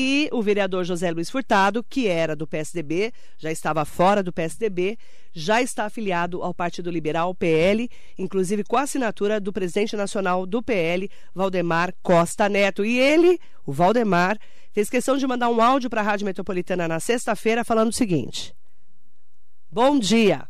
E o vereador José Luiz Furtado, que era do PSDB, já estava fora do PSDB, já está afiliado ao Partido Liberal, PL, inclusive com a assinatura do presidente nacional do PL, Valdemar Costa Neto. E ele, o Valdemar, fez questão de mandar um áudio para a Rádio Metropolitana na sexta-feira falando o seguinte: Bom dia.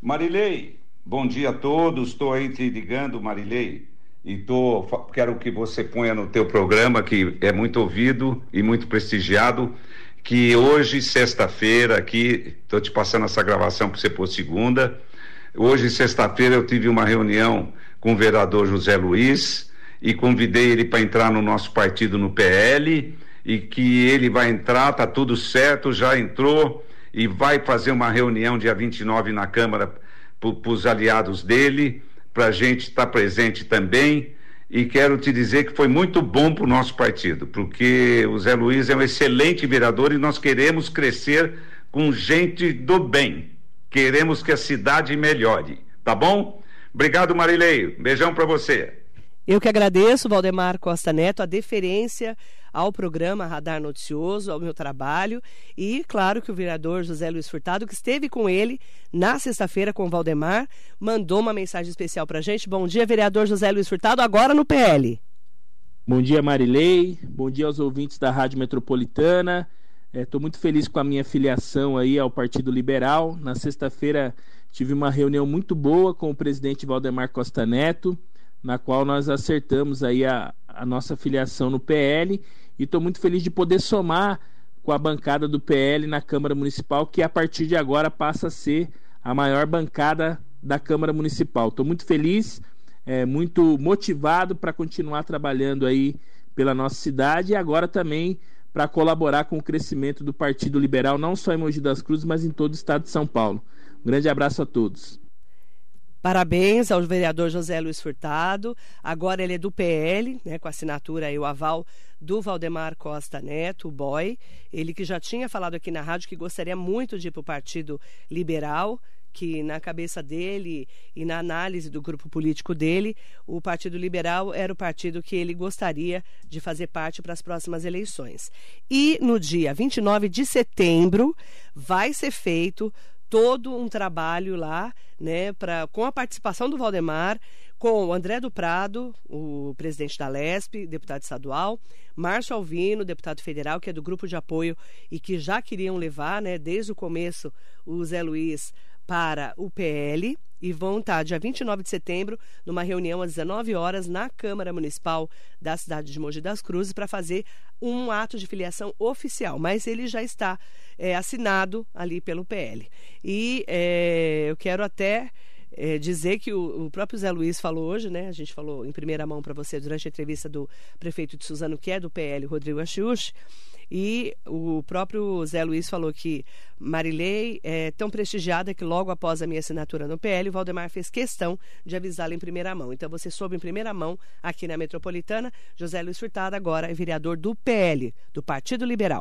Marilei, bom dia a todos. Estou aí te ligando, Marilei. E tô, quero que você ponha no teu programa, que é muito ouvido e muito prestigiado, que hoje, sexta-feira, aqui, estou te passando essa gravação para você pôr segunda. Hoje, sexta-feira, eu tive uma reunião com o vereador José Luiz e convidei ele para entrar no nosso partido no PL e que ele vai entrar, tá tudo certo, já entrou e vai fazer uma reunião dia 29 na Câmara para os aliados dele, para a gente estar tá presente também. E quero te dizer que foi muito bom para o nosso partido, porque o Zé Luiz é um excelente vereador e nós queremos crescer com gente do bem. Queremos que a cidade melhore, tá bom? Obrigado, Marileio. Beijão para você. Eu que agradeço, Valdemar Costa Neto, a deferência ao programa Radar Noticioso, ao meu trabalho e, claro, que o vereador José Luiz Furtado, que esteve com ele na sexta-feira com o Valdemar, mandou uma mensagem especial para a gente. Bom dia, vereador José Luiz Furtado, agora no PL. Bom dia, Marilei. Bom dia aos ouvintes da Rádio Metropolitana. Estou é, muito feliz com a minha filiação aí ao Partido Liberal. Na sexta-feira tive uma reunião muito boa com o presidente Valdemar Costa Neto na qual nós acertamos aí a, a nossa filiação no PL e estou muito feliz de poder somar com a bancada do PL na Câmara Municipal, que a partir de agora passa a ser a maior bancada da Câmara Municipal. Estou muito feliz, é, muito motivado para continuar trabalhando aí pela nossa cidade e agora também para colaborar com o crescimento do Partido Liberal, não só em Mogi das Cruzes, mas em todo o estado de São Paulo. Um grande abraço a todos. Parabéns ao vereador José Luiz Furtado. Agora ele é do PL, né, com assinatura e o aval do Valdemar Costa Neto, o boy. Ele que já tinha falado aqui na rádio que gostaria muito de ir para o Partido Liberal, que na cabeça dele e na análise do grupo político dele, o Partido Liberal era o partido que ele gostaria de fazer parte para as próximas eleições. E no dia 29 de setembro vai ser feito todo um trabalho lá, né, pra, com a participação do Valdemar, com o André do Prado, o presidente da LESP, deputado estadual, Márcio Alvino, deputado federal, que é do grupo de apoio e que já queriam levar, né, desde o começo, o Zé Luiz para o PL e vão estar dia 29 de setembro numa reunião às 19 horas na Câmara Municipal da cidade de Mogi das Cruzes para fazer um ato de filiação oficial, mas ele já está é, assinado ali pelo PL. E é, eu quero até é, dizer que o, o, próprio Zé Luiz falou hoje, né? A gente falou em primeira mão para você durante a entrevista do prefeito de Suzano, que é do PL, Rodrigo Achiuchi, e o próprio Zé Luiz falou que Marilei é tão prestigiada que logo após a minha assinatura no PL, o Valdemar fez questão de avisá-la em primeira mão. Então você soube em primeira mão aqui na Metropolitana. José Luiz Furtado agora é vereador do PL, do Partido Liberal.